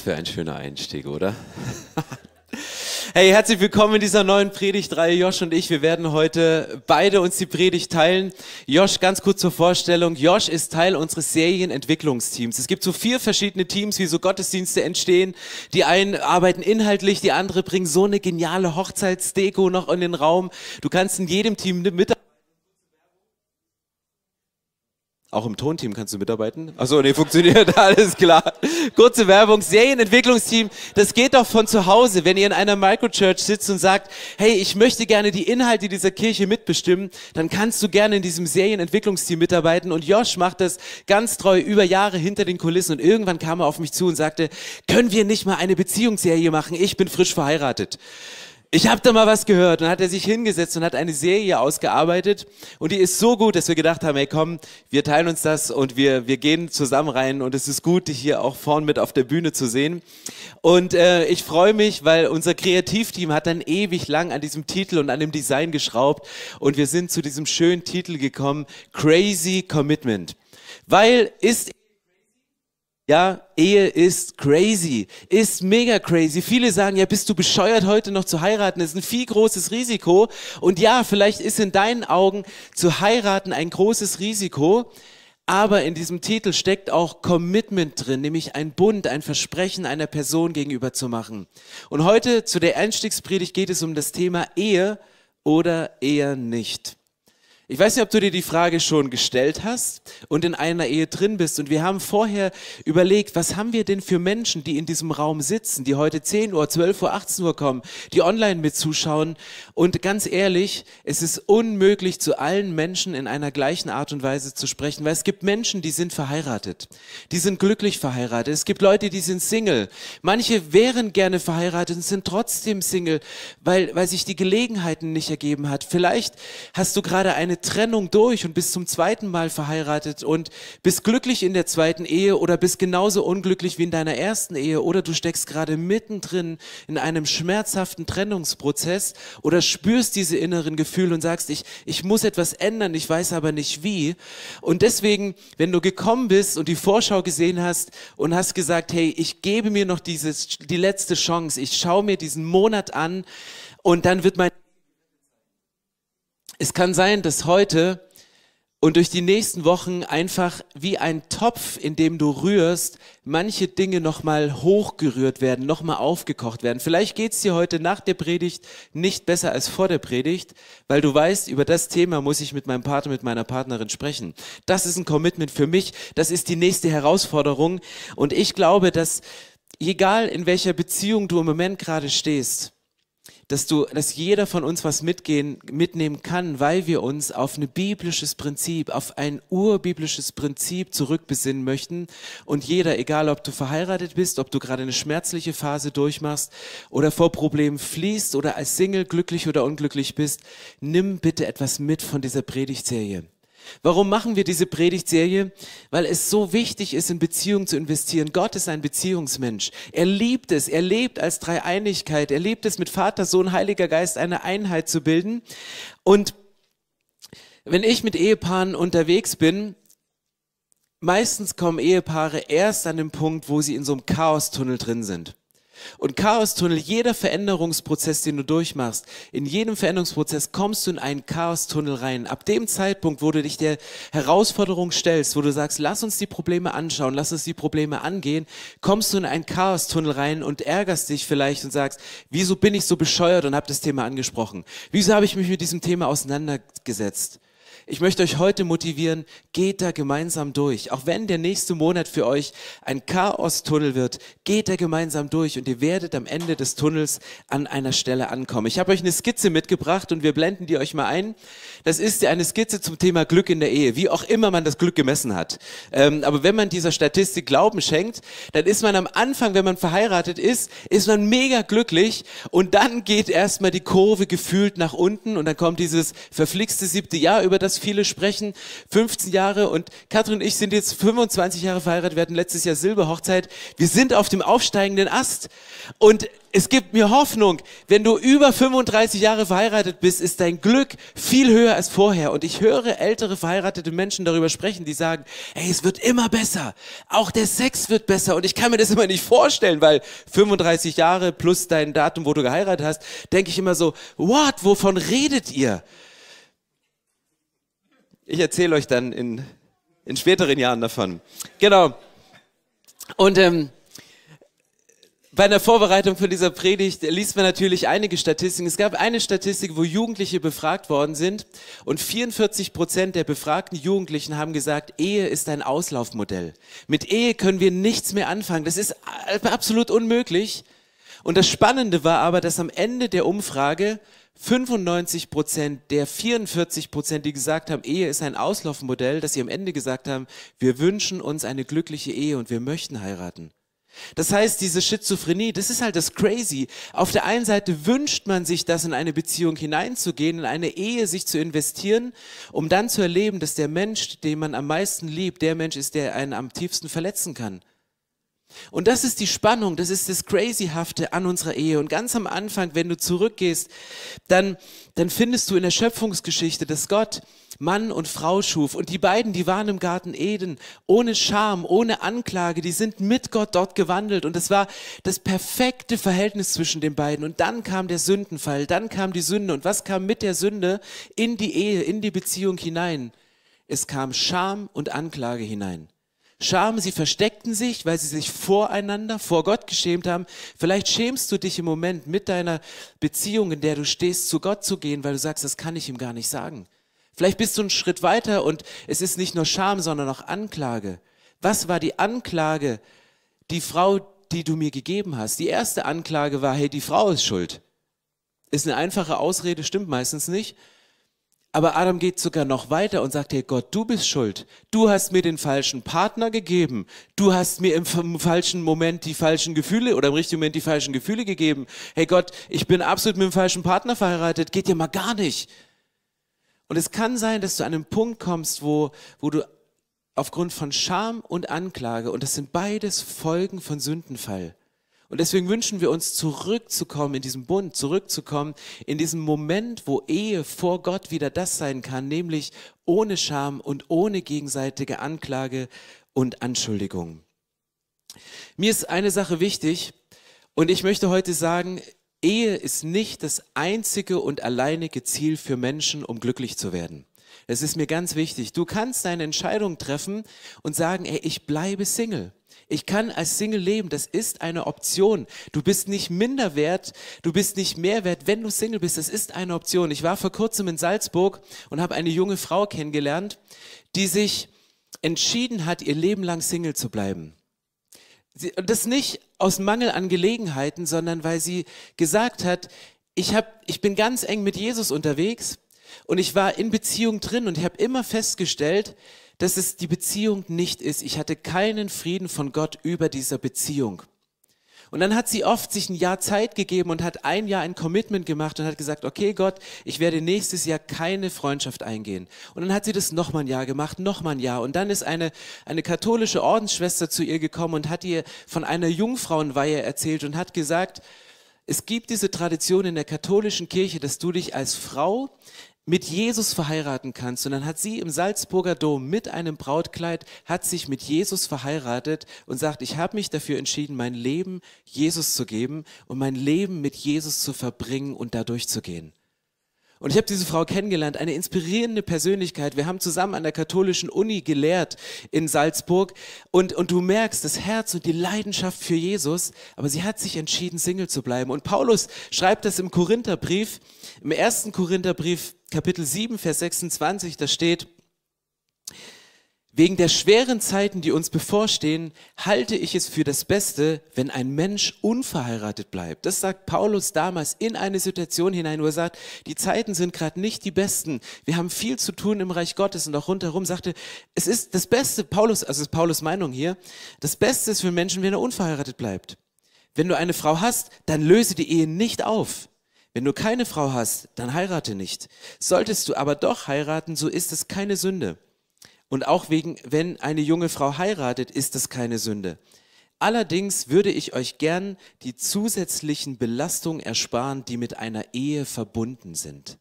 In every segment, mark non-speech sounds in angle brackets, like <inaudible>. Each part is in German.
Was für ein schöner Einstieg, oder? <laughs> Hey, herzlich willkommen in dieser neuen Predigtreihe. Josh und ich, wir werden heute beide uns die Predigt teilen. Josh, ganz kurz zur Vorstellung. Josh ist Teil unseres Serienentwicklungsteams. Es gibt so vier verschiedene Teams, wie so Gottesdienste entstehen. Die einen arbeiten inhaltlich, die andere bringen so eine geniale Hochzeitsdeko noch in den Raum. Du kannst in jedem Team mit Auch im Tonteam kannst du mitarbeiten? Achso, nee, funktioniert, <laughs> alles klar. Kurze Werbung, Serienentwicklungsteam, das geht doch von zu Hause, wenn ihr in einer Microchurch sitzt und sagt, hey, ich möchte gerne die Inhalte dieser Kirche mitbestimmen, dann kannst du gerne in diesem Serienentwicklungsteam mitarbeiten und Josh macht das ganz treu über Jahre hinter den Kulissen und irgendwann kam er auf mich zu und sagte, können wir nicht mal eine Beziehungsserie machen? Ich bin frisch verheiratet ich habe da mal was gehört und hat er sich hingesetzt und hat eine Serie ausgearbeitet und die ist so gut, dass wir gedacht haben, hey komm, wir teilen uns das und wir, wir gehen zusammen rein und es ist gut, dich hier auch vorn mit auf der Bühne zu sehen. Und äh, ich freue mich, weil unser Kreativteam hat dann ewig lang an diesem Titel und an dem Design geschraubt und wir sind zu diesem schönen Titel gekommen, Crazy Commitment. Weil ist ja, Ehe ist crazy, ist mega crazy. Viele sagen, ja, bist du bescheuert, heute noch zu heiraten? Das ist ein viel großes Risiko. Und ja, vielleicht ist in deinen Augen zu heiraten ein großes Risiko. Aber in diesem Titel steckt auch Commitment drin, nämlich ein Bund, ein Versprechen einer Person gegenüber zu machen. Und heute zu der Einstiegspredigt geht es um das Thema Ehe oder eher nicht. Ich weiß nicht, ob du dir die Frage schon gestellt hast und in einer Ehe drin bist. Und wir haben vorher überlegt, was haben wir denn für Menschen, die in diesem Raum sitzen, die heute 10 Uhr, 12 Uhr, 18 Uhr kommen, die online mit zuschauen. Und ganz ehrlich, es ist unmöglich, zu allen Menschen in einer gleichen Art und Weise zu sprechen, weil es gibt Menschen, die sind verheiratet. Die sind glücklich verheiratet. Es gibt Leute, die sind Single. Manche wären gerne verheiratet und sind trotzdem Single, weil, weil sich die Gelegenheiten nicht ergeben hat. Vielleicht hast du gerade eine Trennung durch und bist zum zweiten Mal verheiratet und bist glücklich in der zweiten Ehe oder bist genauso unglücklich wie in deiner ersten Ehe oder du steckst gerade mittendrin in einem schmerzhaften Trennungsprozess oder spürst diese inneren Gefühle und sagst, ich, ich muss etwas ändern, ich weiß aber nicht wie. Und deswegen, wenn du gekommen bist und die Vorschau gesehen hast und hast gesagt, hey, ich gebe mir noch dieses, die letzte Chance, ich schaue mir diesen Monat an und dann wird mein es kann sein, dass heute und durch die nächsten Wochen einfach wie ein Topf, in dem du rührst, manche Dinge nochmal hochgerührt werden, nochmal aufgekocht werden. Vielleicht geht's dir heute nach der Predigt nicht besser als vor der Predigt, weil du weißt, über das Thema muss ich mit meinem Partner, mit meiner Partnerin sprechen. Das ist ein Commitment für mich, das ist die nächste Herausforderung und ich glaube, dass egal in welcher Beziehung du im Moment gerade stehst, dass du, dass jeder von uns was mitgehen, mitnehmen kann, weil wir uns auf ein biblisches Prinzip, auf ein urbiblisches Prinzip zurückbesinnen möchten. Und jeder, egal ob du verheiratet bist, ob du gerade eine schmerzliche Phase durchmachst oder vor Problemen fließt oder als Single glücklich oder unglücklich bist, nimm bitte etwas mit von dieser Predigtserie. Warum machen wir diese Predigtserie? Weil es so wichtig ist, in Beziehungen zu investieren. Gott ist ein Beziehungsmensch. Er liebt es. Er lebt als Dreieinigkeit. Er liebt es, mit Vater, Sohn, Heiliger Geist eine Einheit zu bilden. Und wenn ich mit Ehepaaren unterwegs bin, meistens kommen Ehepaare erst an den Punkt, wo sie in so einem Chaostunnel drin sind. Und Chaostunnel, jeder Veränderungsprozess, den du durchmachst, in jedem Veränderungsprozess kommst du in einen Chaostunnel rein. Ab dem Zeitpunkt, wo du dich der Herausforderung stellst, wo du sagst, lass uns die Probleme anschauen, lass uns die Probleme angehen, kommst du in einen Chaostunnel rein und ärgerst dich vielleicht und sagst, wieso bin ich so bescheuert und habe das Thema angesprochen? Wieso habe ich mich mit diesem Thema auseinandergesetzt? Ich möchte euch heute motivieren, geht da gemeinsam durch. Auch wenn der nächste Monat für euch ein Chaos-Tunnel wird, geht da gemeinsam durch und ihr werdet am Ende des Tunnels an einer Stelle ankommen. Ich habe euch eine Skizze mitgebracht und wir blenden die euch mal ein. Das ist eine Skizze zum Thema Glück in der Ehe, wie auch immer man das Glück gemessen hat. Ähm, aber wenn man dieser Statistik Glauben schenkt, dann ist man am Anfang, wenn man verheiratet ist, ist man mega glücklich und dann geht erstmal die Kurve gefühlt nach unten und dann kommt dieses verflixte siebte Jahr, über das Viele sprechen 15 Jahre und Katrin und ich sind jetzt 25 Jahre verheiratet. Wir hatten letztes Jahr Silberhochzeit. Wir sind auf dem aufsteigenden Ast. Und es gibt mir Hoffnung. Wenn du über 35 Jahre verheiratet bist, ist dein Glück viel höher als vorher. Und ich höre ältere verheiratete Menschen darüber sprechen, die sagen, hey, es wird immer besser. Auch der Sex wird besser. Und ich kann mir das immer nicht vorstellen, weil 35 Jahre plus dein Datum, wo du geheiratet hast, denke ich immer so, what, wovon redet ihr? Ich erzähle euch dann in, in späteren Jahren davon. Genau. Und ähm, bei der Vorbereitung für dieser Predigt liest man natürlich einige Statistiken. Es gab eine Statistik, wo Jugendliche befragt worden sind und 44 Prozent der befragten Jugendlichen haben gesagt, Ehe ist ein Auslaufmodell. Mit Ehe können wir nichts mehr anfangen. Das ist absolut unmöglich. Und das Spannende war aber, dass am Ende der Umfrage 95 Prozent der 44 Prozent, die gesagt haben, Ehe ist ein Auslaufmodell, dass sie am Ende gesagt haben, wir wünschen uns eine glückliche Ehe und wir möchten heiraten. Das heißt, diese Schizophrenie, das ist halt das Crazy. Auf der einen Seite wünscht man sich das, in eine Beziehung hineinzugehen, in eine Ehe sich zu investieren, um dann zu erleben, dass der Mensch, den man am meisten liebt, der Mensch ist, der einen am tiefsten verletzen kann. Und das ist die Spannung, das ist das Crazyhafte an unserer Ehe. Und ganz am Anfang, wenn du zurückgehst, dann, dann findest du in der Schöpfungsgeschichte, dass Gott Mann und Frau schuf. Und die beiden, die waren im Garten Eden, ohne Scham, ohne Anklage, die sind mit Gott dort gewandelt. Und es war das perfekte Verhältnis zwischen den beiden. Und dann kam der Sündenfall, dann kam die Sünde. Und was kam mit der Sünde in die Ehe, in die Beziehung hinein? Es kam Scham und Anklage hinein. Scham, sie versteckten sich, weil sie sich voreinander, vor Gott geschämt haben. Vielleicht schämst du dich im Moment mit deiner Beziehung, in der du stehst, zu Gott zu gehen, weil du sagst, das kann ich ihm gar nicht sagen. Vielleicht bist du einen Schritt weiter und es ist nicht nur Scham, sondern auch Anklage. Was war die Anklage, die Frau, die du mir gegeben hast? Die erste Anklage war, hey, die Frau ist schuld. Ist eine einfache Ausrede, stimmt meistens nicht. Aber Adam geht sogar noch weiter und sagt, hey Gott, du bist schuld. Du hast mir den falschen Partner gegeben. Du hast mir im falschen Moment die falschen Gefühle oder im richtigen Moment die falschen Gefühle gegeben. Hey Gott, ich bin absolut mit dem falschen Partner verheiratet. Geht ja mal gar nicht. Und es kann sein, dass du an einen Punkt kommst, wo, wo du aufgrund von Scham und Anklage, und das sind beides Folgen von Sündenfall. Und deswegen wünschen wir uns zurückzukommen in diesen Bund, zurückzukommen in diesem Moment, wo Ehe vor Gott wieder das sein kann, nämlich ohne Scham und ohne gegenseitige Anklage und Anschuldigung. Mir ist eine Sache wichtig und ich möchte heute sagen, Ehe ist nicht das einzige und alleinige Ziel für Menschen, um glücklich zu werden. Es ist mir ganz wichtig. Du kannst deine Entscheidung treffen und sagen, ey, ich bleibe Single. Ich kann als Single leben. Das ist eine Option. Du bist nicht minder wert, du bist nicht mehr wert, wenn du Single bist. Das ist eine Option. Ich war vor kurzem in Salzburg und habe eine junge Frau kennengelernt, die sich entschieden hat, ihr Leben lang Single zu bleiben. Das nicht aus Mangel an Gelegenheiten, sondern weil sie gesagt hat, ich, hab, ich bin ganz eng mit Jesus unterwegs und ich war in Beziehung drin und ich habe immer festgestellt, dass es die Beziehung nicht ist. Ich hatte keinen Frieden von Gott über dieser Beziehung. Und dann hat sie oft sich ein Jahr Zeit gegeben und hat ein Jahr ein Commitment gemacht und hat gesagt, okay Gott, ich werde nächstes Jahr keine Freundschaft eingehen. Und dann hat sie das nochmal ein Jahr gemacht, nochmal ein Jahr. Und dann ist eine, eine katholische Ordensschwester zu ihr gekommen und hat ihr von einer Jungfrauenweihe erzählt und hat gesagt, es gibt diese Tradition in der katholischen Kirche, dass du dich als Frau mit Jesus verheiraten kannst. Und dann hat sie im Salzburger Dom mit einem Brautkleid, hat sich mit Jesus verheiratet und sagt, ich habe mich dafür entschieden, mein Leben Jesus zu geben und mein Leben mit Jesus zu verbringen und da durchzugehen. Und ich habe diese Frau kennengelernt, eine inspirierende Persönlichkeit. Wir haben zusammen an der katholischen Uni gelehrt in Salzburg und, und du merkst das Herz und die Leidenschaft für Jesus, aber sie hat sich entschieden, Single zu bleiben. Und Paulus schreibt das im Korintherbrief, im ersten Korintherbrief, Kapitel 7, Vers 26, da steht, Wegen der schweren Zeiten, die uns bevorstehen, halte ich es für das Beste, wenn ein Mensch unverheiratet bleibt. Das sagt Paulus damals in eine Situation hinein, wo er sagt, die Zeiten sind gerade nicht die besten. Wir haben viel zu tun im Reich Gottes und auch rundherum sagte, es ist das Beste, Paulus, also ist Paulus Meinung hier, das Beste ist für Menschen, wenn er unverheiratet bleibt. Wenn du eine Frau hast, dann löse die Ehe nicht auf. Wenn du keine Frau hast, dann heirate nicht. Solltest du aber doch heiraten, so ist es keine Sünde. Und auch wegen, wenn eine junge Frau heiratet, ist es keine Sünde. Allerdings würde ich euch gern die zusätzlichen Belastungen ersparen, die mit einer Ehe verbunden sind.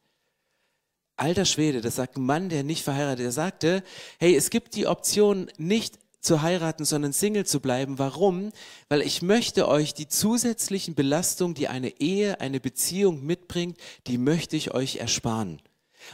Alter Schwede, das sagt ein Mann, der nicht verheiratet, er sagte, hey, es gibt die Option, nicht zu heiraten, sondern Single zu bleiben. Warum? Weil ich möchte euch die zusätzlichen Belastungen, die eine Ehe, eine Beziehung mitbringt, die möchte ich euch ersparen.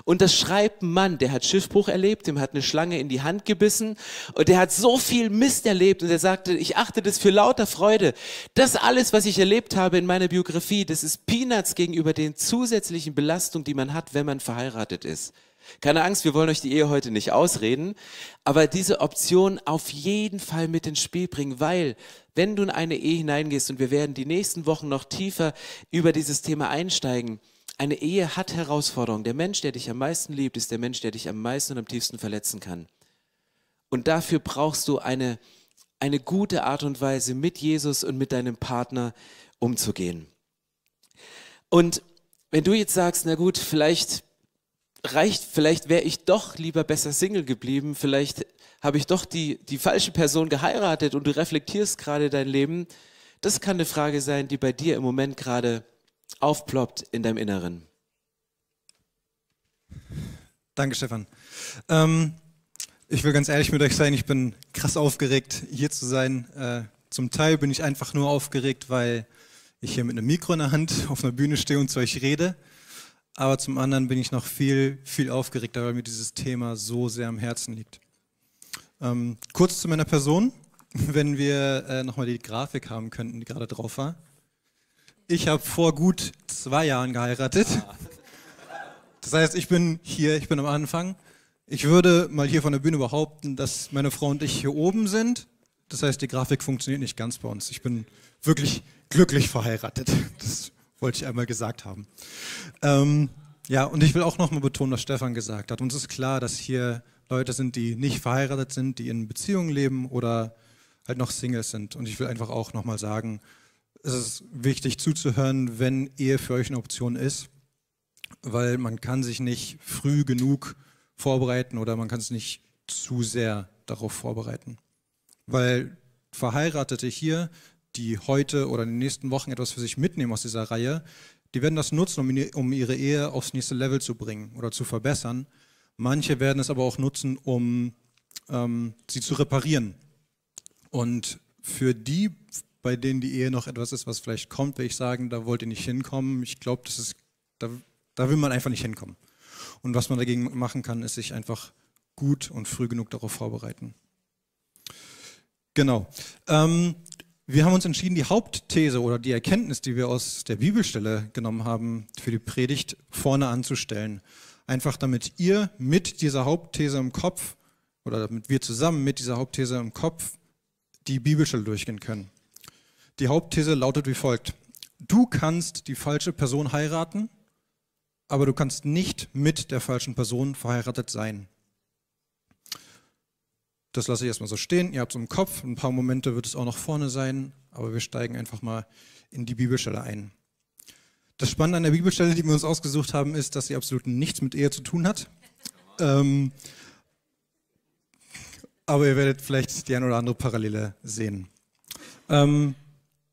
Und das schreibt ein Mann, der hat Schiffbruch erlebt, dem hat eine Schlange in die Hand gebissen und der hat so viel Mist erlebt und er sagte, ich achte das für lauter Freude. Das alles, was ich erlebt habe in meiner Biografie, das ist Peanuts gegenüber den zusätzlichen Belastungen, die man hat, wenn man verheiratet ist. Keine Angst, wir wollen euch die Ehe heute nicht ausreden, aber diese Option auf jeden Fall mit ins Spiel bringen, weil wenn du in eine Ehe hineingehst und wir werden die nächsten Wochen noch tiefer über dieses Thema einsteigen, eine Ehe hat Herausforderungen. Der Mensch, der dich am meisten liebt, ist der Mensch, der dich am meisten und am tiefsten verletzen kann. Und dafür brauchst du eine, eine gute Art und Weise, mit Jesus und mit deinem Partner umzugehen. Und wenn du jetzt sagst, na gut, vielleicht reicht, vielleicht wäre ich doch lieber besser Single geblieben, vielleicht habe ich doch die, die falsche Person geheiratet und du reflektierst gerade dein Leben. Das kann eine Frage sein, die bei dir im Moment gerade aufploppt in deinem Inneren. Danke, Stefan. Ähm, ich will ganz ehrlich mit euch sein, ich bin krass aufgeregt, hier zu sein. Äh, zum Teil bin ich einfach nur aufgeregt, weil ich hier mit einem Mikro in der Hand <laughs> auf einer Bühne stehe und zu euch rede. Aber zum anderen bin ich noch viel, viel aufgeregter, weil mir dieses Thema so sehr am Herzen liegt. Ähm, kurz zu meiner Person, <laughs> wenn wir äh, nochmal die Grafik haben könnten, die gerade drauf war. Ich habe vor gut zwei Jahren geheiratet. Das heißt, ich bin hier, ich bin am Anfang. Ich würde mal hier von der Bühne behaupten, dass meine Frau und ich hier oben sind. Das heißt, die Grafik funktioniert nicht ganz bei uns. Ich bin wirklich glücklich verheiratet. Das wollte ich einmal gesagt haben. Ähm, ja, und ich will auch nochmal betonen, was Stefan gesagt hat. Uns ist klar, dass hier Leute sind, die nicht verheiratet sind, die in Beziehungen leben oder halt noch Singles sind. Und ich will einfach auch nochmal sagen, es ist wichtig zuzuhören, wenn Ehe für euch eine Option ist, weil man kann sich nicht früh genug vorbereiten oder man kann es nicht zu sehr darauf vorbereiten. Weil Verheiratete hier die heute oder in den nächsten Wochen etwas für sich mitnehmen aus dieser Reihe, die werden das nutzen, um ihre Ehe aufs nächste Level zu bringen oder zu verbessern. Manche werden es aber auch nutzen, um ähm, sie zu reparieren. Und für die, bei denen die Ehe noch etwas ist, was vielleicht kommt, will ich sagen, da wollt ihr nicht hinkommen. Ich glaube, das ist, da, da will man einfach nicht hinkommen. Und was man dagegen machen kann, ist sich einfach gut und früh genug darauf vorbereiten. Genau. Ähm, wir haben uns entschieden, die Hauptthese oder die Erkenntnis, die wir aus der Bibelstelle genommen haben, für die Predigt vorne anzustellen. Einfach damit ihr mit dieser Hauptthese im Kopf oder damit wir zusammen mit dieser Hauptthese im Kopf die Bibelstelle durchgehen können. Die Hauptthese lautet wie folgt. Du kannst die falsche Person heiraten, aber du kannst nicht mit der falschen Person verheiratet sein. Das lasse ich erstmal so stehen. Ihr habt es im Kopf. Ein paar Momente wird es auch noch vorne sein, aber wir steigen einfach mal in die Bibelstelle ein. Das Spannende an der Bibelstelle, die wir uns ausgesucht haben, ist, dass sie absolut nichts mit Ehe zu tun hat. Ähm, aber ihr werdet vielleicht die eine oder andere Parallele sehen. Ähm,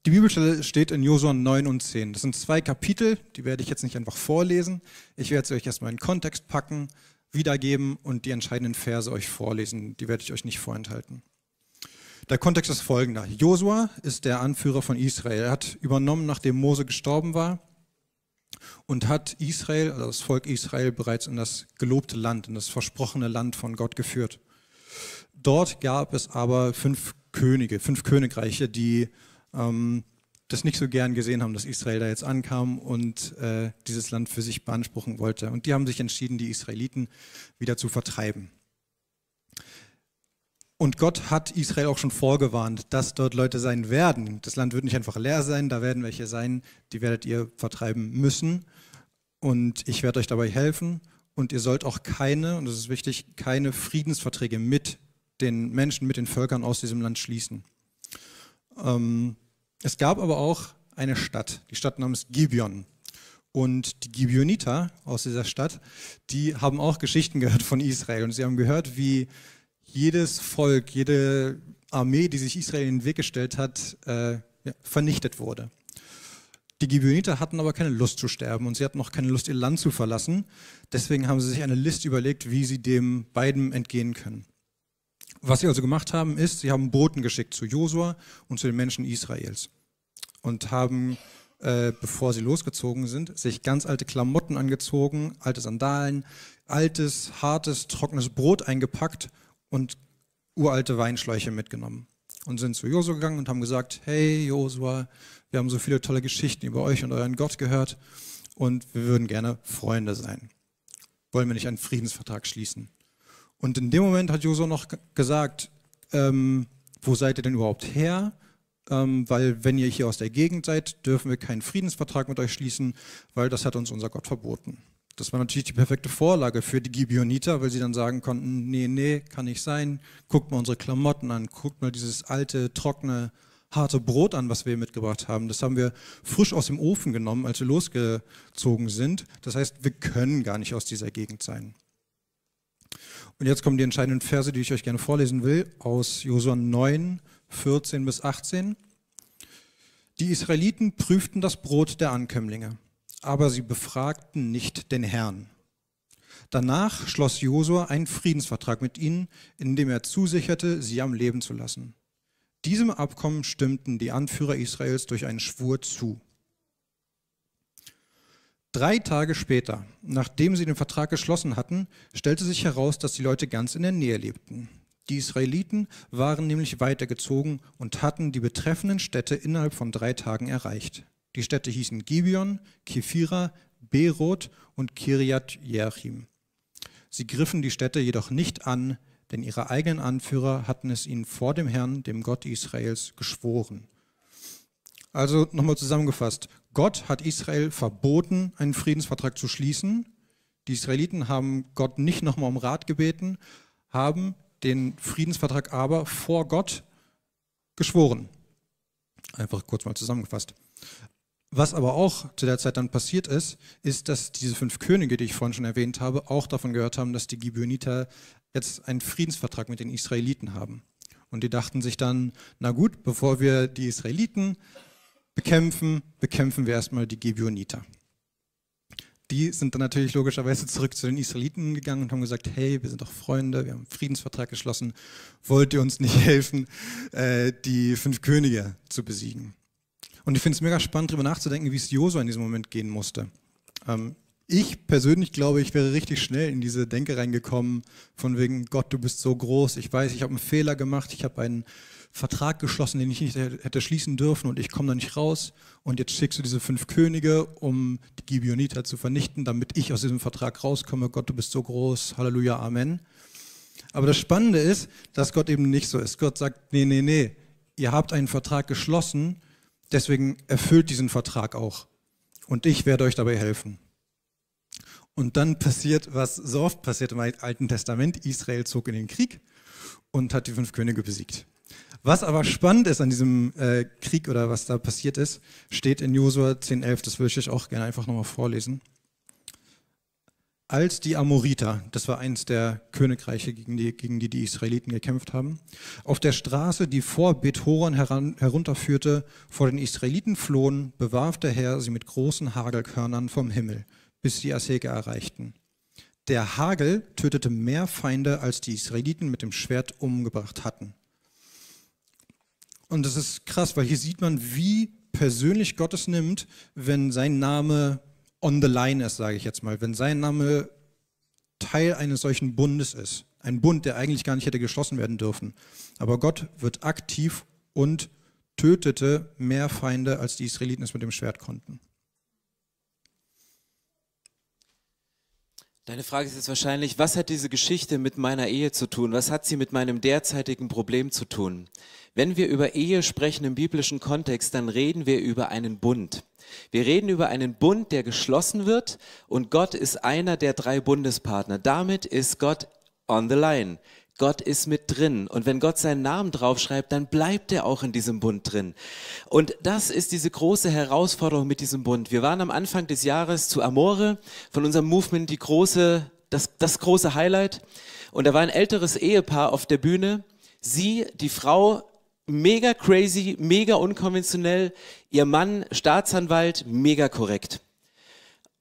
die Bibelstelle steht in Josua 9 und 10. Das sind zwei Kapitel, die werde ich jetzt nicht einfach vorlesen. Ich werde sie euch erstmal in Kontext packen, wiedergeben und die entscheidenden Verse euch vorlesen. Die werde ich euch nicht vorenthalten. Der Kontext ist folgender. Josua ist der Anführer von Israel. Er hat übernommen, nachdem Mose gestorben war und hat Israel, also das Volk Israel, bereits in das gelobte Land, in das versprochene Land von Gott geführt. Dort gab es aber fünf Könige, fünf Königreiche, die ähm, das nicht so gern gesehen haben, dass Israel da jetzt ankam und äh, dieses Land für sich beanspruchen wollte. Und die haben sich entschieden, die Israeliten wieder zu vertreiben. Und Gott hat Israel auch schon vorgewarnt, dass dort Leute sein werden. Das Land wird nicht einfach leer sein, da werden welche sein, die werdet ihr vertreiben müssen. Und ich werde euch dabei helfen. Und ihr sollt auch keine, und das ist wichtig, keine Friedensverträge mit den Menschen, mit den Völkern aus diesem Land schließen. Ähm, es gab aber auch eine Stadt, die Stadt namens Gibeon. Und die Gibeoniter aus dieser Stadt, die haben auch Geschichten gehört von Israel. Und sie haben gehört, wie jedes Volk, jede Armee, die sich Israel in den Weg gestellt hat, äh, ja, vernichtet wurde. Die Gibeoniter hatten aber keine Lust zu sterben und sie hatten auch keine Lust, ihr Land zu verlassen. Deswegen haben sie sich eine Liste überlegt, wie sie dem beiden entgehen können. Was sie also gemacht haben, ist, sie haben Boten geschickt zu Josua und zu den Menschen Israels und haben äh, bevor sie losgezogen sind, sich ganz alte Klamotten angezogen, alte Sandalen, altes, hartes, trockenes Brot eingepackt und uralte Weinschläuche mitgenommen. Und sind zu Josua gegangen und haben gesagt, hey Josua, wir haben so viele tolle Geschichten über euch und euren Gott gehört und wir würden gerne Freunde sein. Wollen wir nicht einen Friedensvertrag schließen? Und in dem Moment hat Josua noch gesagt, ähm, wo seid ihr denn überhaupt her? ähm, weil wenn ihr hier aus der Gegend seid, dürfen wir keinen Friedensvertrag mit euch schließen, weil das hat uns unser Gott verboten. Das war natürlich die perfekte Vorlage für die Gibeoniter, weil sie dann sagen konnten, nee, nee, kann nicht sein, guckt mal unsere Klamotten an, guckt mal dieses alte, trockene, harte Brot an, was wir mitgebracht haben. Das haben wir frisch aus dem Ofen genommen, als wir losgezogen sind. Das heißt, wir können gar nicht aus dieser Gegend sein. Und jetzt kommen die entscheidenden Verse, die ich euch gerne vorlesen will, aus Josua 9, 14 bis 18. Die Israeliten prüften das Brot der Ankömmlinge, aber sie befragten nicht den Herrn. Danach schloss Josua einen Friedensvertrag mit ihnen, in dem er zusicherte, sie am Leben zu lassen. Diesem Abkommen stimmten die Anführer Israels durch einen Schwur zu. Drei Tage später, nachdem sie den Vertrag geschlossen hatten, stellte sich heraus, dass die Leute ganz in der Nähe lebten. Die Israeliten waren nämlich weitergezogen und hatten die betreffenden Städte innerhalb von drei Tagen erreicht. Die Städte hießen Gibeon, Kephira, Beroth und Kiriat Jeachim. Sie griffen die Städte jedoch nicht an, denn ihre eigenen Anführer hatten es ihnen vor dem Herrn, dem Gott Israels, geschworen. Also nochmal zusammengefasst, Gott hat Israel verboten, einen Friedensvertrag zu schließen. Die Israeliten haben Gott nicht nochmal um Rat gebeten, haben den Friedensvertrag aber vor Gott geschworen. Einfach kurz mal zusammengefasst. Was aber auch zu der Zeit dann passiert ist, ist, dass diese fünf Könige, die ich vorhin schon erwähnt habe, auch davon gehört haben, dass die Gibeoniter jetzt einen Friedensvertrag mit den Israeliten haben. Und die dachten sich dann, na gut, bevor wir die Israeliten bekämpfen, bekämpfen wir erstmal die Gibeoniter die sind dann natürlich logischerweise zurück zu den Israeliten gegangen und haben gesagt, hey, wir sind doch Freunde, wir haben einen Friedensvertrag geschlossen, wollt ihr uns nicht <laughs> helfen, äh, die fünf Könige zu besiegen? Und ich finde es mega spannend, darüber nachzudenken, wie es Josua in diesem Moment gehen musste. Ähm, ich persönlich glaube, ich wäre richtig schnell in diese Denke reingekommen, von wegen, Gott, du bist so groß, ich weiß, ich habe einen Fehler gemacht, ich habe einen Vertrag geschlossen, den ich nicht hätte schließen dürfen und ich komme da nicht raus. Und jetzt schickst du diese fünf Könige, um die Gibeoniter zu vernichten, damit ich aus diesem Vertrag rauskomme. Gott, du bist so groß. Halleluja, Amen. Aber das Spannende ist, dass Gott eben nicht so ist. Gott sagt, nee, nee, nee, ihr habt einen Vertrag geschlossen, deswegen erfüllt diesen Vertrag auch. Und ich werde euch dabei helfen. Und dann passiert, was so oft passiert im Alten Testament, Israel zog in den Krieg und hat die fünf Könige besiegt. Was aber spannend ist an diesem äh, Krieg oder was da passiert ist, steht in Josua 10,11. Das würde ich euch auch gerne einfach nochmal vorlesen. Als die Amoriter, das war eins der Königreiche, gegen die, gegen die die Israeliten gekämpft haben, auf der Straße, die vor Bethoron heran, herunterführte, vor den Israeliten flohen, bewarf der Herr sie mit großen Hagelkörnern vom Himmel, bis sie Aseke erreichten. Der Hagel tötete mehr Feinde, als die Israeliten mit dem Schwert umgebracht hatten. Und das ist krass, weil hier sieht man, wie persönlich Gott es nimmt, wenn sein Name on the line ist, sage ich jetzt mal, wenn sein Name Teil eines solchen Bundes ist. Ein Bund, der eigentlich gar nicht hätte geschlossen werden dürfen. Aber Gott wird aktiv und tötete mehr Feinde, als die Israeliten es mit dem Schwert konnten. Deine Frage ist jetzt wahrscheinlich, was hat diese Geschichte mit meiner Ehe zu tun? Was hat sie mit meinem derzeitigen Problem zu tun? Wenn wir über Ehe sprechen im biblischen Kontext, dann reden wir über einen Bund. Wir reden über einen Bund, der geschlossen wird und Gott ist einer der drei Bundespartner. Damit ist Gott on the line. Gott ist mit drin. Und wenn Gott seinen Namen draufschreibt, dann bleibt er auch in diesem Bund drin. Und das ist diese große Herausforderung mit diesem Bund. Wir waren am Anfang des Jahres zu Amore von unserem Movement die große, das, das große Highlight. Und da war ein älteres Ehepaar auf der Bühne. Sie, die Frau, mega crazy, mega unkonventionell. Ihr Mann, Staatsanwalt, mega korrekt.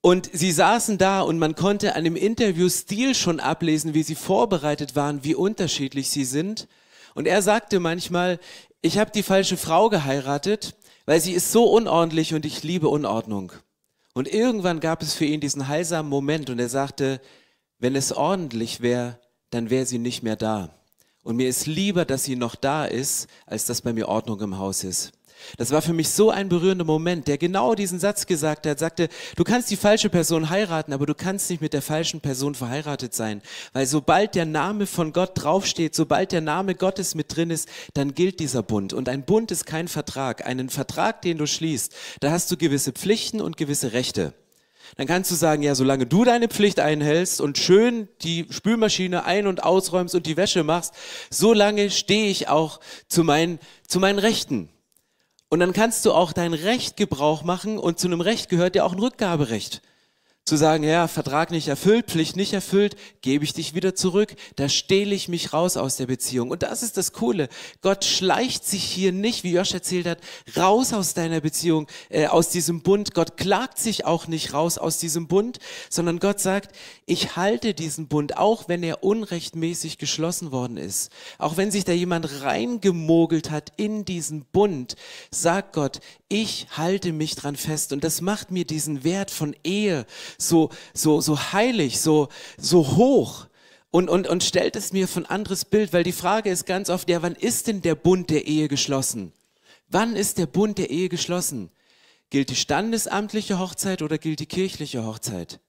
Und sie saßen da und man konnte an dem Interviewstil schon ablesen, wie sie vorbereitet waren, wie unterschiedlich sie sind. Und er sagte manchmal, ich habe die falsche Frau geheiratet, weil sie ist so unordentlich und ich liebe Unordnung. Und irgendwann gab es für ihn diesen heilsamen Moment und er sagte, wenn es ordentlich wäre, dann wäre sie nicht mehr da. Und mir ist lieber, dass sie noch da ist, als dass bei mir Ordnung im Haus ist. Das war für mich so ein berührender Moment, der genau diesen Satz gesagt hat, sagte, du kannst die falsche Person heiraten, aber du kannst nicht mit der falschen Person verheiratet sein. Weil sobald der Name von Gott draufsteht, sobald der Name Gottes mit drin ist, dann gilt dieser Bund. Und ein Bund ist kein Vertrag. Einen Vertrag, den du schließt, da hast du gewisse Pflichten und gewisse Rechte. Dann kannst du sagen, ja, solange du deine Pflicht einhältst und schön die Spülmaschine ein- und ausräumst und die Wäsche machst, solange stehe ich auch zu meinen, zu meinen Rechten. Und dann kannst du auch dein Recht Gebrauch machen und zu einem Recht gehört ja auch ein Rückgaberecht zu sagen, ja, Vertrag nicht erfüllt, Pflicht nicht erfüllt, gebe ich dich wieder zurück, da stehle ich mich raus aus der Beziehung. Und das ist das Coole. Gott schleicht sich hier nicht, wie Josh erzählt hat, raus aus deiner Beziehung, äh, aus diesem Bund. Gott klagt sich auch nicht raus aus diesem Bund, sondern Gott sagt, ich halte diesen Bund, auch wenn er unrechtmäßig geschlossen worden ist. Auch wenn sich da jemand reingemogelt hat in diesen Bund, sagt Gott, ich halte mich dran fest. Und das macht mir diesen Wert von Ehe so, so, so heilig, so, so hoch. Und, und, und stellt es mir von anderes Bild, weil die Frage ist ganz oft, ja, wann ist denn der Bund der Ehe geschlossen? Wann ist der Bund der Ehe geschlossen? Gilt die standesamtliche Hochzeit oder gilt die kirchliche Hochzeit?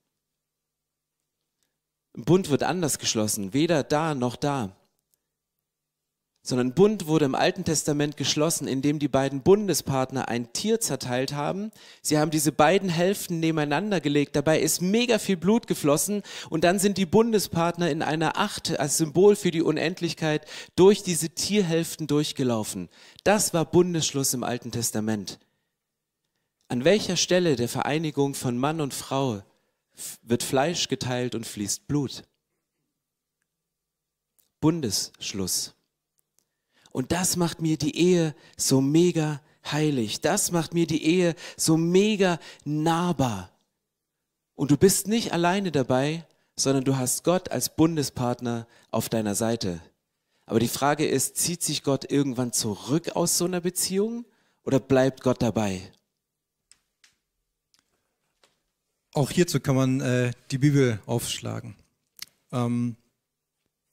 Ein Bund wird anders geschlossen, weder da noch da sondern Bund wurde im Alten Testament geschlossen, indem die beiden Bundespartner ein Tier zerteilt haben. Sie haben diese beiden Hälften nebeneinander gelegt, dabei ist mega viel Blut geflossen und dann sind die Bundespartner in einer Acht als Symbol für die Unendlichkeit durch diese Tierhälften durchgelaufen. Das war Bundesschluss im Alten Testament. An welcher Stelle der Vereinigung von Mann und Frau wird Fleisch geteilt und fließt Blut? Bundesschluss. Und das macht mir die Ehe so mega heilig. Das macht mir die Ehe so mega nahbar. Und du bist nicht alleine dabei, sondern du hast Gott als Bundespartner auf deiner Seite. Aber die Frage ist, zieht sich Gott irgendwann zurück aus so einer Beziehung oder bleibt Gott dabei? Auch hierzu kann man äh, die Bibel aufschlagen, ähm,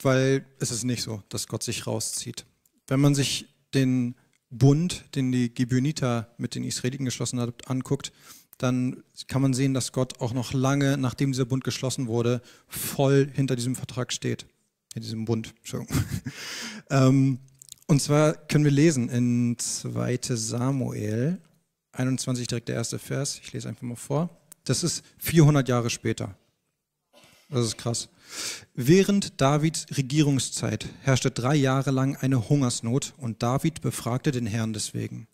weil es ist nicht so, dass Gott sich rauszieht. Wenn man sich den Bund, den die Gibeoniter mit den Israeliten geschlossen hat, anguckt, dann kann man sehen, dass Gott auch noch lange, nachdem dieser Bund geschlossen wurde, voll hinter diesem Vertrag steht. In diesem Bund, Entschuldigung. <laughs> ähm, und zwar können wir lesen in 2 Samuel 21, direkt der erste Vers. Ich lese einfach mal vor. Das ist 400 Jahre später. Das ist krass. Während Davids Regierungszeit herrschte drei Jahre lang eine Hungersnot und David befragte den Herrn deswegen.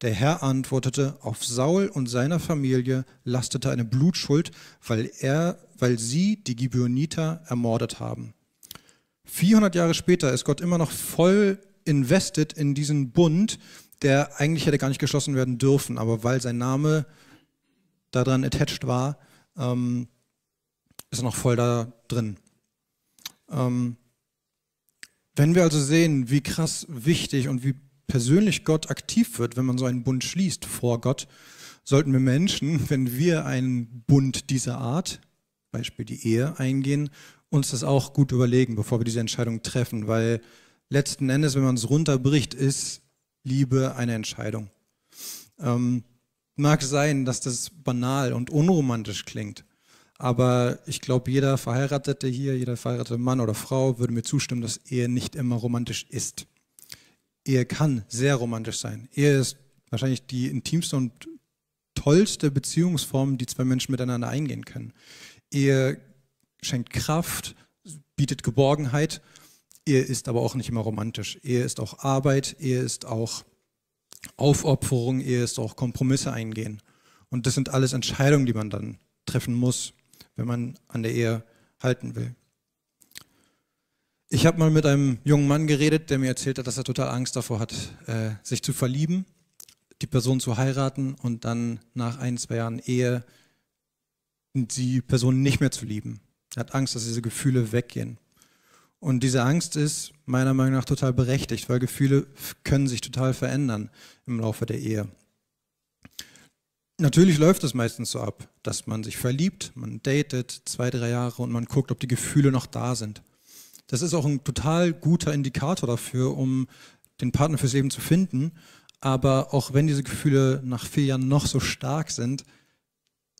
Der Herr antwortete, auf Saul und seiner Familie lastete eine Blutschuld, weil, er, weil sie die Gibeoniter ermordet haben. 400 Jahre später ist Gott immer noch voll invested in diesen Bund, der eigentlich hätte gar nicht geschlossen werden dürfen, aber weil sein Name daran attached war, ähm, ist noch voll da drin. Ähm, wenn wir also sehen, wie krass wichtig und wie persönlich Gott aktiv wird, wenn man so einen Bund schließt vor Gott, sollten wir Menschen, <laughs> wenn wir einen Bund dieser Art, Beispiel die Ehe, eingehen, uns das auch gut überlegen, bevor wir diese Entscheidung treffen, weil letzten Endes, wenn man es runterbricht, ist Liebe eine Entscheidung. Ähm, mag sein, dass das banal und unromantisch klingt, aber ich glaube, jeder Verheiratete hier, jeder verheiratete Mann oder Frau würde mir zustimmen, dass Ehe nicht immer romantisch ist. Ehe kann sehr romantisch sein. Ehe ist wahrscheinlich die intimste und tollste Beziehungsform, die zwei Menschen miteinander eingehen können. Ehe schenkt Kraft, bietet Geborgenheit. Ehe ist aber auch nicht immer romantisch. Ehe ist auch Arbeit, Ehe ist auch Aufopferung, Ehe ist auch Kompromisse eingehen. Und das sind alles Entscheidungen, die man dann treffen muss, wenn man an der Ehe halten will. Ich habe mal mit einem jungen Mann geredet, der mir erzählt hat, dass er total Angst davor hat, äh, sich zu verlieben, die Person zu heiraten und dann nach ein, zwei Jahren Ehe die Person nicht mehr zu lieben. Er hat Angst, dass diese Gefühle weggehen. Und diese Angst ist meiner Meinung nach total berechtigt, weil Gefühle können sich total verändern im Laufe der Ehe. Natürlich läuft es meistens so ab, dass man sich verliebt, man datet zwei, drei Jahre und man guckt, ob die Gefühle noch da sind. Das ist auch ein total guter Indikator dafür, um den Partner fürs Leben zu finden. Aber auch wenn diese Gefühle nach vier Jahren noch so stark sind,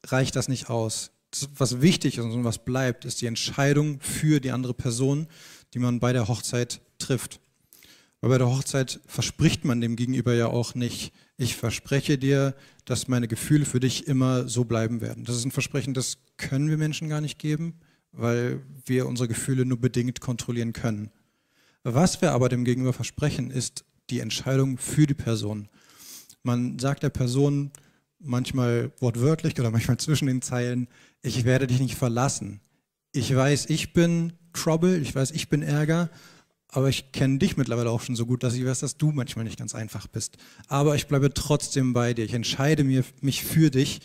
reicht das nicht aus. Das, was wichtig ist und was bleibt, ist die Entscheidung für die andere Person, die man bei der Hochzeit trifft. Weil bei der Hochzeit verspricht man dem Gegenüber ja auch nicht, ich verspreche dir, dass meine Gefühle für dich immer so bleiben werden. Das ist ein Versprechen, das können wir Menschen gar nicht geben, weil wir unsere Gefühle nur bedingt kontrollieren können. Was wir aber dem Gegenüber versprechen, ist die Entscheidung für die Person. Man sagt der Person manchmal wortwörtlich oder manchmal zwischen den Zeilen, ich werde dich nicht verlassen. Ich weiß, ich bin Trouble, ich weiß, ich bin Ärger aber ich kenne dich mittlerweile auch schon so gut, dass ich weiß, dass du manchmal nicht ganz einfach bist. Aber ich bleibe trotzdem bei dir. Ich entscheide mich für dich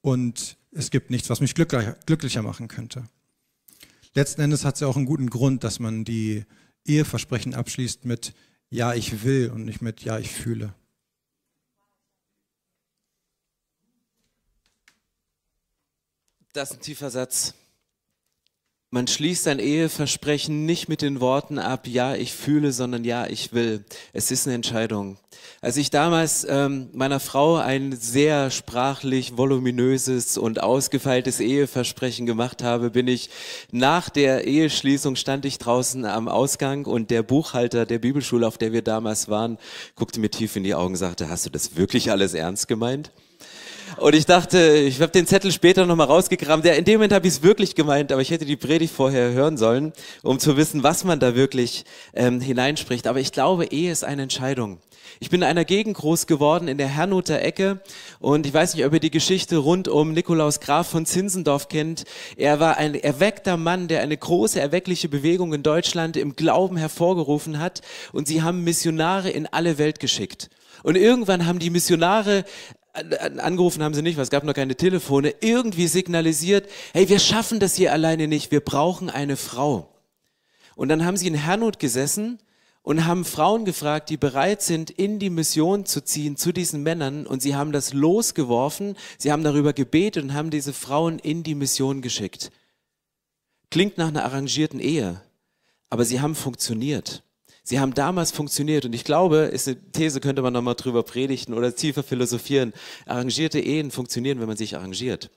und es gibt nichts, was mich glücklicher machen könnte. Letzten Endes hat es ja auch einen guten Grund, dass man die Eheversprechen abschließt mit Ja, ich will und nicht mit Ja, ich fühle. Das ist ein tiefer Satz. Man schließt ein Eheversprechen nicht mit den Worten ab, ja, ich fühle, sondern ja, ich will. Es ist eine Entscheidung. Als ich damals ähm, meiner Frau ein sehr sprachlich voluminöses und ausgefeiltes Eheversprechen gemacht habe, bin ich nach der Eheschließung stand ich draußen am Ausgang und der Buchhalter der Bibelschule, auf der wir damals waren, guckte mir tief in die Augen und sagte, hast du das wirklich alles ernst gemeint? Und ich dachte, ich habe den Zettel später nochmal rausgekramt. Ja, in dem Moment habe ich es wirklich gemeint, aber ich hätte die Predigt vorher hören sollen, um zu wissen, was man da wirklich ähm, hineinspricht. Aber ich glaube, Ehe ist eine Entscheidung. Ich bin in einer Gegend groß geworden, in der Herrnhuter Ecke. Und ich weiß nicht, ob ihr die Geschichte rund um Nikolaus Graf von Zinsendorf kennt. Er war ein erweckter Mann, der eine große erweckliche Bewegung in Deutschland im Glauben hervorgerufen hat. Und sie haben Missionare in alle Welt geschickt. Und irgendwann haben die Missionare angerufen haben sie nicht, weil es gab noch keine Telefone, irgendwie signalisiert, hey, wir schaffen das hier alleine nicht, wir brauchen eine Frau. Und dann haben sie in Herrnhut gesessen und haben Frauen gefragt, die bereit sind, in die Mission zu ziehen zu diesen Männern. Und sie haben das losgeworfen, sie haben darüber gebetet und haben diese Frauen in die Mission geschickt. Klingt nach einer arrangierten Ehe, aber sie haben funktioniert. Sie haben damals funktioniert und ich glaube, ist eine These, könnte man nochmal drüber predigen oder tiefer philosophieren. Arrangierte Ehen funktionieren, wenn man sich arrangiert.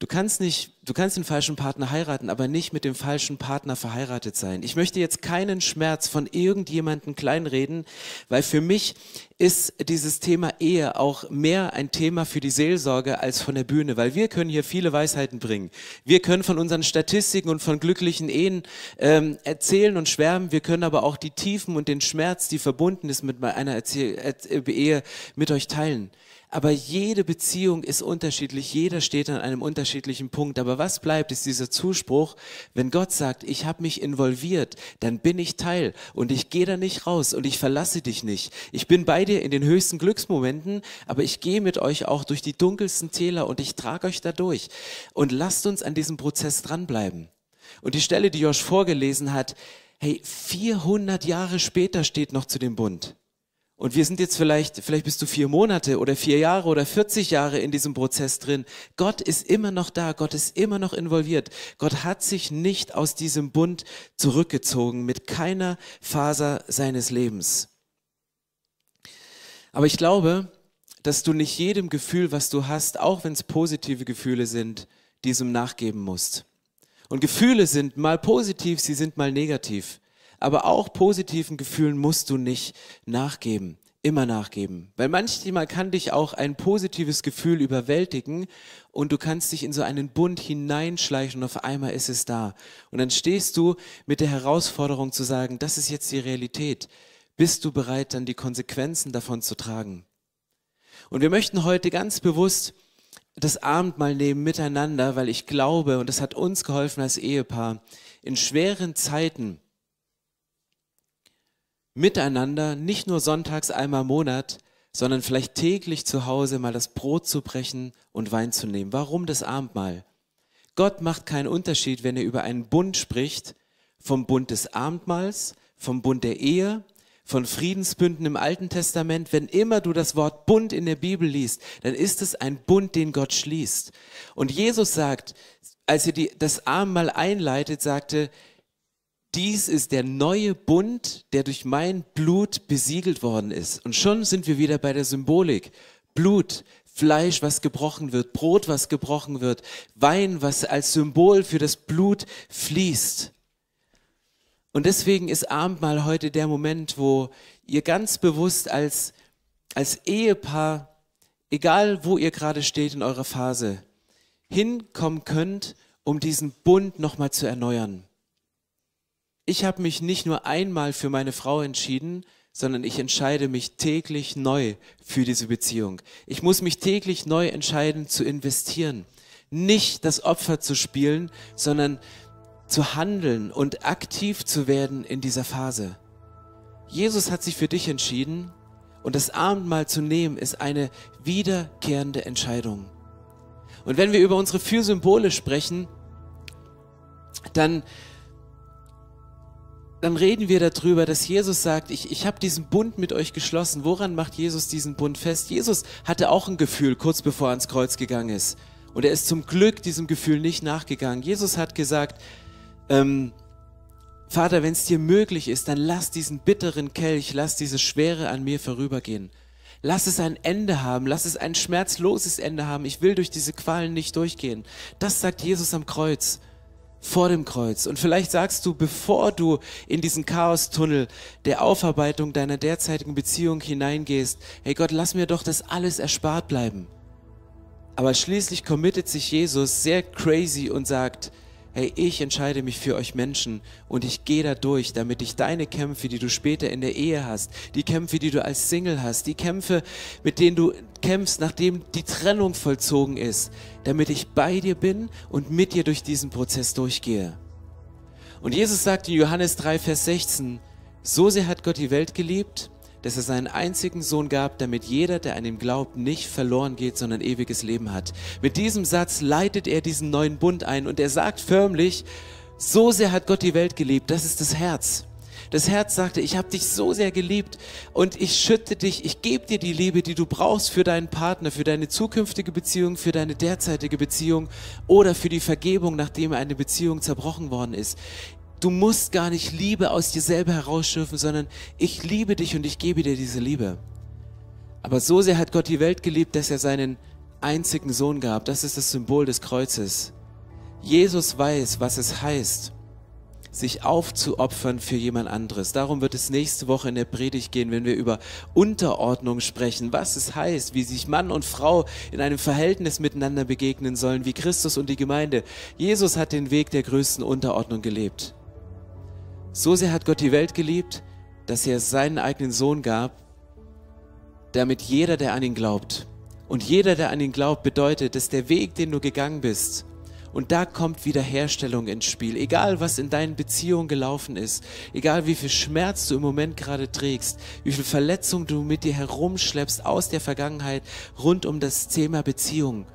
Du kannst nicht, du kannst den falschen Partner heiraten, aber nicht mit dem falschen Partner verheiratet sein. Ich möchte jetzt keinen Schmerz von irgendjemandem kleinreden, weil für mich ist dieses Thema Ehe auch mehr ein Thema für die Seelsorge als von der Bühne, weil wir können hier viele Weisheiten bringen. Wir können von unseren Statistiken und von glücklichen Ehen ähm, erzählen und schwärmen. Wir können aber auch die Tiefen und den Schmerz, die verbunden ist mit einer Erzähl Ehe, mit euch teilen. Aber jede Beziehung ist unterschiedlich, jeder steht an einem unterschiedlichen Punkt. Aber was bleibt, ist dieser Zuspruch, wenn Gott sagt, ich habe mich involviert, dann bin ich Teil und ich gehe da nicht raus und ich verlasse dich nicht. Ich bin bei dir in den höchsten Glücksmomenten, aber ich gehe mit euch auch durch die dunkelsten Täler und ich trage euch da durch. Und lasst uns an diesem Prozess dranbleiben. Und die Stelle, die Josh vorgelesen hat, hey, 400 Jahre später steht noch zu dem Bund. Und wir sind jetzt vielleicht, vielleicht bist du vier Monate oder vier Jahre oder 40 Jahre in diesem Prozess drin. Gott ist immer noch da, Gott ist immer noch involviert. Gott hat sich nicht aus diesem Bund zurückgezogen mit keiner Faser seines Lebens. Aber ich glaube, dass du nicht jedem Gefühl, was du hast, auch wenn es positive Gefühle sind, diesem nachgeben musst. Und Gefühle sind mal positiv, sie sind mal negativ aber auch positiven Gefühlen musst du nicht nachgeben. immer nachgeben. Weil manchmal kann dich auch ein positives Gefühl überwältigen und du kannst dich in so einen Bund hineinschleichen und auf einmal ist es da. Und dann stehst du mit der Herausforderung zu sagen, das ist jetzt die Realität. Bist du bereit, dann die Konsequenzen davon zu tragen? Und wir möchten heute ganz bewusst das Abendmahl nehmen miteinander, weil ich glaube, und das hat uns geholfen als Ehepaar, in schweren Zeiten miteinander, nicht nur sonntags einmal im Monat, sondern vielleicht täglich zu Hause mal das Brot zu brechen und Wein zu nehmen. Warum das Abendmahl? Gott macht keinen Unterschied, wenn er über einen Bund spricht, vom Bund des Abendmahls, vom Bund der Ehe, von Friedensbünden im Alten Testament. Wenn immer du das Wort Bund in der Bibel liest, dann ist es ein Bund, den Gott schließt. Und Jesus sagt, als er die, das Abendmahl einleitet, sagte, dies ist der neue Bund, der durch mein Blut besiegelt worden ist. Und schon sind wir wieder bei der Symbolik. Blut, Fleisch, was gebrochen wird, Brot, was gebrochen wird, Wein, was als Symbol für das Blut fließt. Und deswegen ist Abendmahl heute der Moment, wo ihr ganz bewusst als, als Ehepaar, egal wo ihr gerade steht in eurer Phase, hinkommen könnt, um diesen Bund nochmal zu erneuern ich habe mich nicht nur einmal für meine Frau entschieden, sondern ich entscheide mich täglich neu für diese Beziehung. Ich muss mich täglich neu entscheiden zu investieren. Nicht das Opfer zu spielen, sondern zu handeln und aktiv zu werden in dieser Phase. Jesus hat sich für dich entschieden und das Abendmahl zu nehmen ist eine wiederkehrende Entscheidung. Und wenn wir über unsere vier Symbole sprechen, dann dann reden wir darüber, dass Jesus sagt, ich, ich habe diesen Bund mit euch geschlossen. Woran macht Jesus diesen Bund fest? Jesus hatte auch ein Gefühl, kurz bevor er ans Kreuz gegangen ist. Und er ist zum Glück diesem Gefühl nicht nachgegangen. Jesus hat gesagt, ähm, Vater, wenn es dir möglich ist, dann lass diesen bitteren Kelch, lass diese Schwere an mir vorübergehen. Lass es ein Ende haben, lass es ein schmerzloses Ende haben. Ich will durch diese Qualen nicht durchgehen. Das sagt Jesus am Kreuz vor dem Kreuz. Und vielleicht sagst du, bevor du in diesen Chaostunnel der Aufarbeitung deiner derzeitigen Beziehung hineingehst, hey Gott, lass mir doch das alles erspart bleiben. Aber schließlich committet sich Jesus sehr crazy und sagt, hey, ich entscheide mich für euch Menschen und ich gehe da durch, damit ich deine Kämpfe, die du später in der Ehe hast, die Kämpfe, die du als Single hast, die Kämpfe, mit denen du kämpfst, nachdem die Trennung vollzogen ist, damit ich bei dir bin und mit dir durch diesen Prozess durchgehe. Und Jesus sagt in Johannes 3, Vers 16, so sehr hat Gott die Welt geliebt, dass er seinen einzigen Sohn gab, damit jeder, der an ihm glaubt, nicht verloren geht, sondern ewiges Leben hat. Mit diesem Satz leitet er diesen neuen Bund ein und er sagt förmlich, so sehr hat Gott die Welt geliebt, das ist das Herz. Das Herz sagte, ich habe dich so sehr geliebt und ich schütte dich, ich gebe dir die Liebe, die du brauchst für deinen Partner, für deine zukünftige Beziehung, für deine derzeitige Beziehung oder für die Vergebung, nachdem eine Beziehung zerbrochen worden ist. Du musst gar nicht Liebe aus dir selber herausschürfen, sondern ich liebe dich und ich gebe dir diese Liebe. Aber so sehr hat Gott die Welt geliebt, dass er seinen einzigen Sohn gab. Das ist das Symbol des Kreuzes. Jesus weiß, was es heißt, sich aufzuopfern für jemand anderes. Darum wird es nächste Woche in der Predigt gehen, wenn wir über Unterordnung sprechen, was es heißt, wie sich Mann und Frau in einem Verhältnis miteinander begegnen sollen, wie Christus und die Gemeinde. Jesus hat den Weg der größten Unterordnung gelebt. So sehr hat Gott die Welt geliebt, dass er seinen eigenen Sohn gab, damit jeder, der an ihn glaubt, und jeder, der an ihn glaubt, bedeutet, dass der Weg, den du gegangen bist, und da kommt Wiederherstellung ins Spiel. Egal, was in deinen Beziehungen gelaufen ist, egal wie viel Schmerz du im Moment gerade trägst, wie viel Verletzung du mit dir herumschleppst aus der Vergangenheit rund um das Thema Beziehung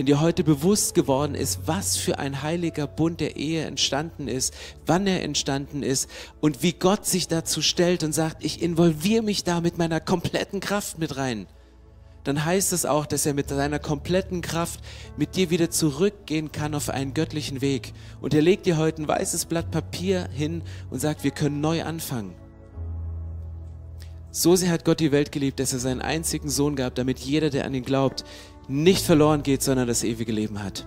wenn dir heute bewusst geworden ist, was für ein heiliger Bund der Ehe entstanden ist, wann er entstanden ist und wie Gott sich dazu stellt und sagt, ich involviere mich da mit meiner kompletten Kraft mit rein, dann heißt es auch, dass er mit seiner kompletten Kraft mit dir wieder zurückgehen kann auf einen göttlichen Weg. Und er legt dir heute ein weißes Blatt Papier hin und sagt, wir können neu anfangen. So sehr hat Gott die Welt geliebt, dass er seinen einzigen Sohn gab, damit jeder, der an ihn glaubt, nicht verloren geht, sondern das ewige Leben hat.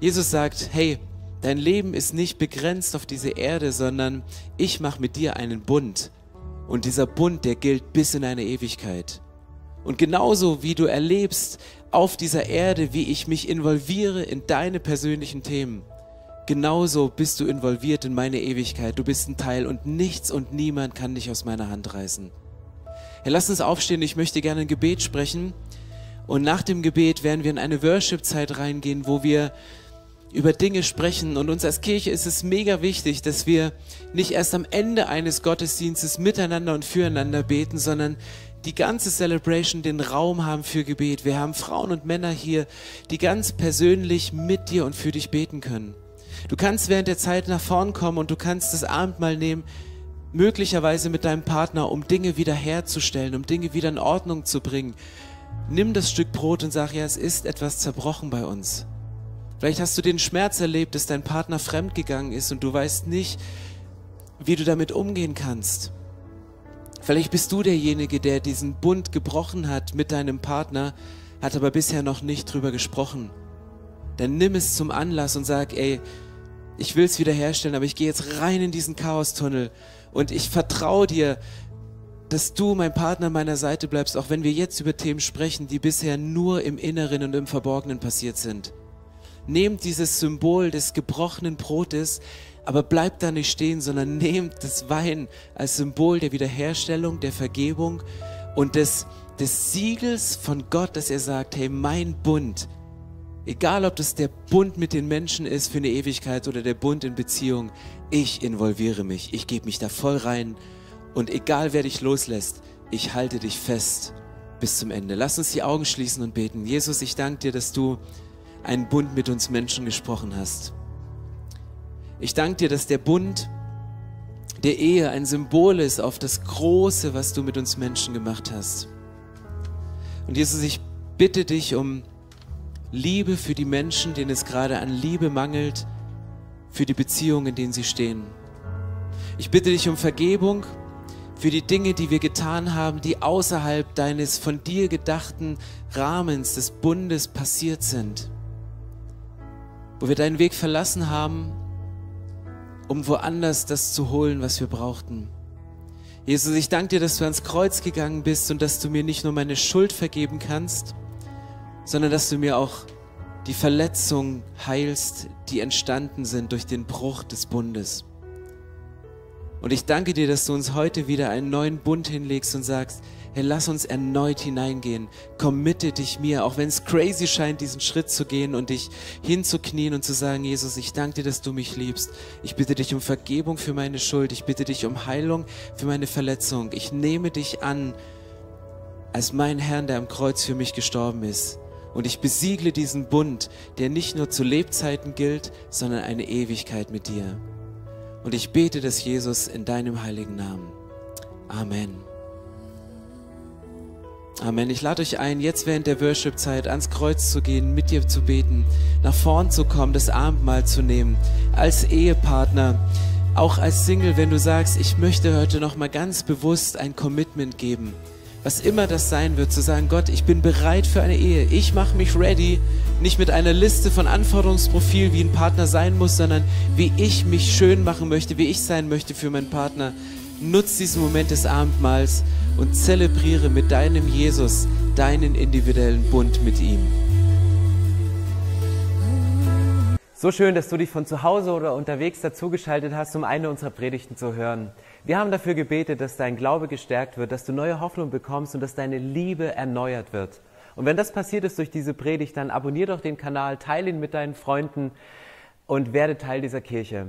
Jesus sagt, hey, dein Leben ist nicht begrenzt auf diese Erde, sondern ich mache mit dir einen Bund. Und dieser Bund, der gilt bis in eine Ewigkeit. Und genauso wie du erlebst auf dieser Erde, wie ich mich involviere in deine persönlichen Themen, genauso bist du involviert in meine Ewigkeit. Du bist ein Teil und nichts und niemand kann dich aus meiner Hand reißen. Herr, lass uns aufstehen. Ich möchte gerne ein Gebet sprechen. Und nach dem Gebet werden wir in eine Worship-Zeit reingehen, wo wir über Dinge sprechen. Und uns als Kirche ist es mega wichtig, dass wir nicht erst am Ende eines Gottesdienstes miteinander und füreinander beten, sondern die ganze Celebration den Raum haben für Gebet. Wir haben Frauen und Männer hier, die ganz persönlich mit dir und für dich beten können. Du kannst während der Zeit nach vorn kommen und du kannst das Abendmahl nehmen, möglicherweise mit deinem Partner, um Dinge wiederherzustellen, um Dinge wieder in Ordnung zu bringen. Nimm das Stück Brot und sag, ja, es ist etwas zerbrochen bei uns. Vielleicht hast du den Schmerz erlebt, dass dein Partner fremdgegangen ist und du weißt nicht, wie du damit umgehen kannst. Vielleicht bist du derjenige, der diesen Bund gebrochen hat mit deinem Partner, hat aber bisher noch nicht drüber gesprochen. Dann nimm es zum Anlass und sag, ey, ich will es wiederherstellen, aber ich gehe jetzt rein in diesen Chaostunnel und ich vertraue dir, dass du mein Partner an meiner Seite bleibst, auch wenn wir jetzt über Themen sprechen, die bisher nur im Inneren und im Verborgenen passiert sind. Nehmt dieses Symbol des gebrochenen Brotes, aber bleibt da nicht stehen, sondern <laughs> nehmt das Wein als Symbol der Wiederherstellung, der Vergebung und des, des Siegels von Gott, dass er sagt, hey, mein Bund, egal ob das der Bund mit den Menschen ist für eine Ewigkeit oder der Bund in Beziehung, ich involviere mich, ich gebe mich da voll rein und egal wer dich loslässt, ich halte dich fest bis zum Ende. Lass uns die Augen schließen und beten. Jesus, ich danke dir, dass du einen Bund mit uns Menschen gesprochen hast. Ich danke dir, dass der Bund der Ehe ein Symbol ist auf das Große, was du mit uns Menschen gemacht hast. Und Jesus, ich bitte dich um Liebe für die Menschen, denen es gerade an Liebe mangelt, für die Beziehungen, in denen sie stehen. Ich bitte dich um Vergebung für die Dinge, die wir getan haben, die außerhalb deines von dir gedachten Rahmens des Bundes passiert sind wo wir deinen Weg verlassen haben, um woanders das zu holen, was wir brauchten. Jesus, ich danke dir, dass du ans Kreuz gegangen bist und dass du mir nicht nur meine Schuld vergeben kannst, sondern dass du mir auch die Verletzungen heilst, die entstanden sind durch den Bruch des Bundes. Und ich danke dir, dass du uns heute wieder einen neuen Bund hinlegst und sagst, Hey, lass uns erneut hineingehen. Committe dich mir, auch wenn es crazy scheint, diesen Schritt zu gehen und dich hinzuknien und zu sagen, Jesus, ich danke dir, dass du mich liebst. Ich bitte dich um Vergebung für meine Schuld. Ich bitte dich um Heilung für meine Verletzung. Ich nehme dich an als mein Herrn, der am Kreuz für mich gestorben ist. Und ich besiegle diesen Bund, der nicht nur zu Lebzeiten gilt, sondern eine Ewigkeit mit dir. Und ich bete das, Jesus, in deinem heiligen Namen. Amen. Amen. Ich lade euch ein, jetzt während der Worship-Zeit ans Kreuz zu gehen, mit dir zu beten, nach vorn zu kommen, das Abendmahl zu nehmen, als Ehepartner, auch als Single, wenn du sagst, ich möchte heute noch mal ganz bewusst ein Commitment geben. Was immer das sein wird, zu sagen, Gott, ich bin bereit für eine Ehe. Ich mache mich ready, nicht mit einer Liste von Anforderungsprofil, wie ein Partner sein muss, sondern wie ich mich schön machen möchte, wie ich sein möchte für meinen Partner. Nutz diesen Moment des Abendmahls und zelebriere mit deinem Jesus deinen individuellen Bund mit ihm. So schön, dass du dich von zu Hause oder unterwegs dazugeschaltet hast, um eine unserer Predigten zu hören. Wir haben dafür gebetet, dass dein Glaube gestärkt wird, dass du neue Hoffnung bekommst und dass deine Liebe erneuert wird. Und wenn das passiert ist durch diese Predigt, dann abonnier doch den Kanal, teile ihn mit deinen Freunden und werde Teil dieser Kirche.